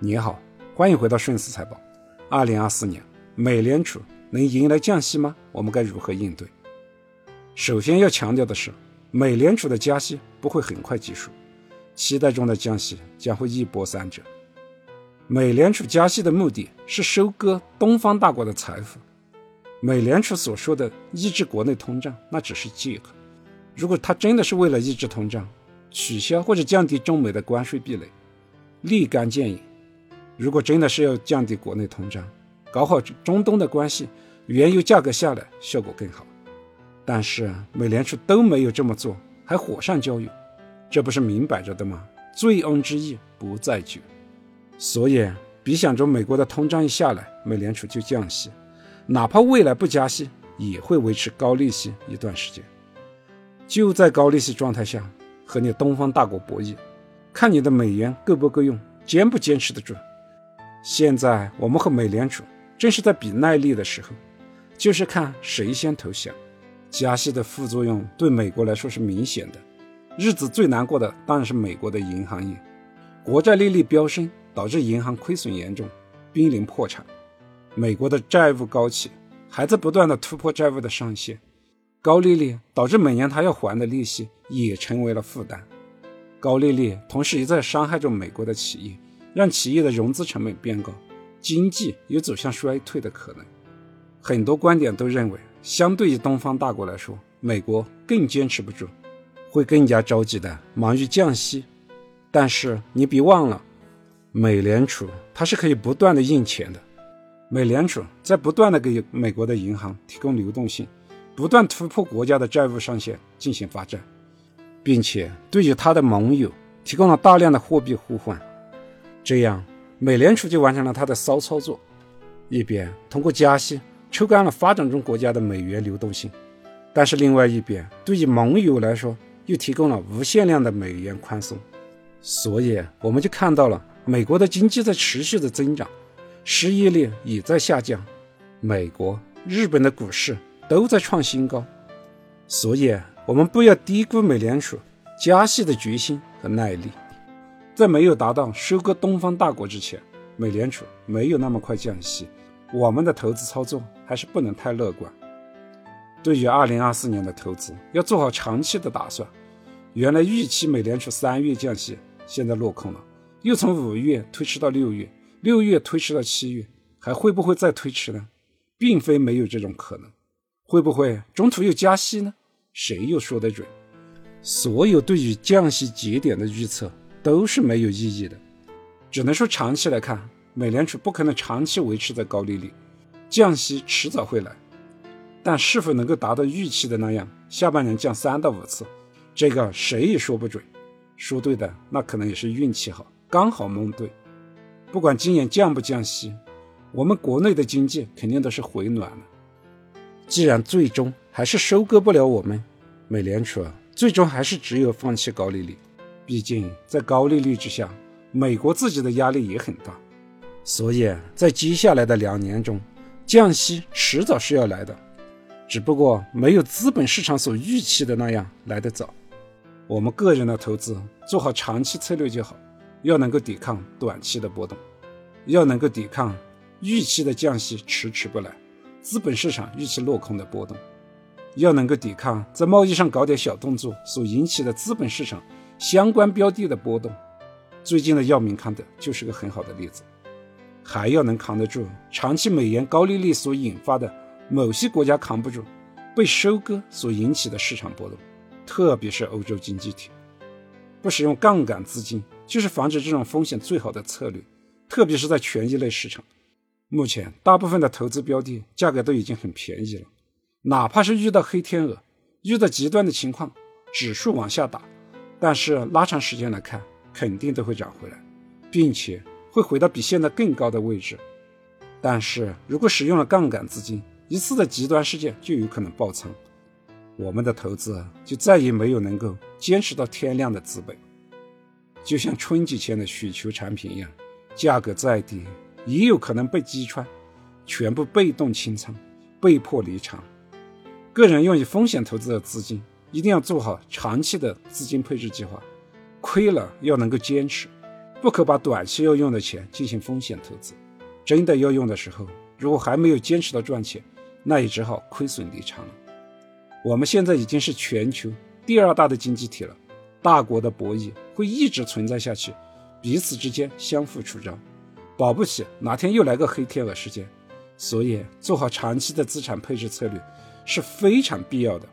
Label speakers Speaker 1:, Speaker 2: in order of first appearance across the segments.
Speaker 1: 你好，欢迎回到顺思财宝。二零二四年，美联储能迎来降息吗？我们该如何应对？首先要强调的是，美联储的加息不会很快结束，期待中的降息将会一波三折。美联储加息的目的是收割东方大国的财富。美联储所说的抑制国内通胀，那只是借口。如果他真的是为了抑制通胀，取消或者降低中美的关税壁垒，立竿见影。如果真的是要降低国内通胀，搞好中东的关系，原油价格下来效果更好。但是美联储都没有这么做，还火上浇油，这不是明摆着的吗？醉翁之意不在酒，所以别想着美国的通胀一下来，美联储就降息，哪怕未来不加息，也会维持高利息一段时间。就在高利息状态下和你东方大国博弈，看你的美元够不够用，坚不坚持得住。现在我们和美联储正是在比耐力的时候，就是看谁先投降。加息的副作用对美国来说是明显的，日子最难过的当然是美国的银行业，国债利率飙升，导致银行亏损严重，濒临破产。美国的债务高企，还在不断的突破债务的上限，高利率导致每年他要还的利息也成为了负担。高利率同时也在伤害着美国的企业。让企业的融资成本变高，经济有走向衰退的可能。很多观点都认为，相对于东方大国来说，美国更坚持不住，会更加着急的忙于降息。但是你别忘了，美联储它是可以不断的印钱的。美联储在不断的给美国的银行提供流动性，不断突破国家的债务上限进行发债，并且对于它的盟友提供了大量的货币互换。这样，美联储就完成了它的骚操作，一边通过加息抽干了发展中国家的美元流动性，但是另外一边对于盟友来说又提供了无限量的美元宽松，所以我们就看到了美国的经济在持续的增长，失业率也在下降，美国、日本的股市都在创新高，所以我们不要低估美联储加息的决心和耐力。在没有达到收割东方大国之前，美联储没有那么快降息。我们的投资操作还是不能太乐观。对于二零二四年的投资，要做好长期的打算。原来预期美联储三月降息，现在落空了，又从五月推迟到六月，六月推迟到七月，还会不会再推迟呢？并非没有这种可能。会不会中途又加息呢？谁又说得准？所有对于降息节点的预测。都是没有意义的，只能说长期来看，美联储不可能长期维持在高利率，降息迟早会来，但是否能够达到预期的那样，下半年降三到五次，这个谁也说不准，说对的那可能也是运气好，刚好蒙对。不管今年降不降息，我们国内的经济肯定都是回暖了。既然最终还是收割不了我们，美联储啊最终还是只有放弃高利率。毕竟，在高利率之下，美国自己的压力也很大，所以在接下来的两年中，降息迟早是要来的，只不过没有资本市场所预期的那样来得早。我们个人的投资做好长期策略就好，要能够抵抗短期的波动，要能够抵抗预期的降息迟迟不来，资本市场预期落空的波动，要能够抵抗在贸易上搞点小动作所引起的资本市场。相关标的的波动，最近的药明康德就是个很好的例子。还要能扛得住长期美元高利率所引发的某些国家扛不住被收割所引起的市场波动，特别是欧洲经济体。不使用杠杆资金就是防止这种风险最好的策略，特别是在权益类市场。目前大部分的投资标的价格都已经很便宜了，哪怕是遇到黑天鹅，遇到极端的情况，指数往下打。但是拉长时间来看，肯定都会涨回来，并且会回到比现在更高的位置。但是如果使用了杠杆资金，一次的极端事件就有可能爆仓，我们的投资就再也没有能够坚持到天亮的资本。就像春节前的需求产品一样，价格再低也有可能被击穿，全部被动清仓，被迫离场。个人用于风险投资的资金。一定要做好长期的资金配置计划，亏了要能够坚持，不可把短期要用的钱进行风险投资。真的要用的时候，如果还没有坚持到赚钱，那也只好亏损离场了。我们现在已经是全球第二大的经济体了，大国的博弈会一直存在下去，彼此之间相互出招，保不齐哪天又来个黑天鹅事件。所以，做好长期的资产配置策略是非常必要的。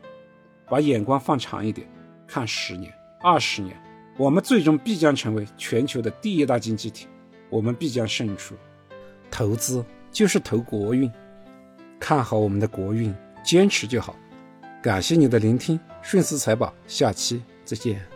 Speaker 1: 把眼光放长一点，看十年、二十年，我们最终必将成为全球的第一大经济体，我们必将胜出。投资就是投国运，看好我们的国运，坚持就好。感谢你的聆听，顺思财宝，下期再见。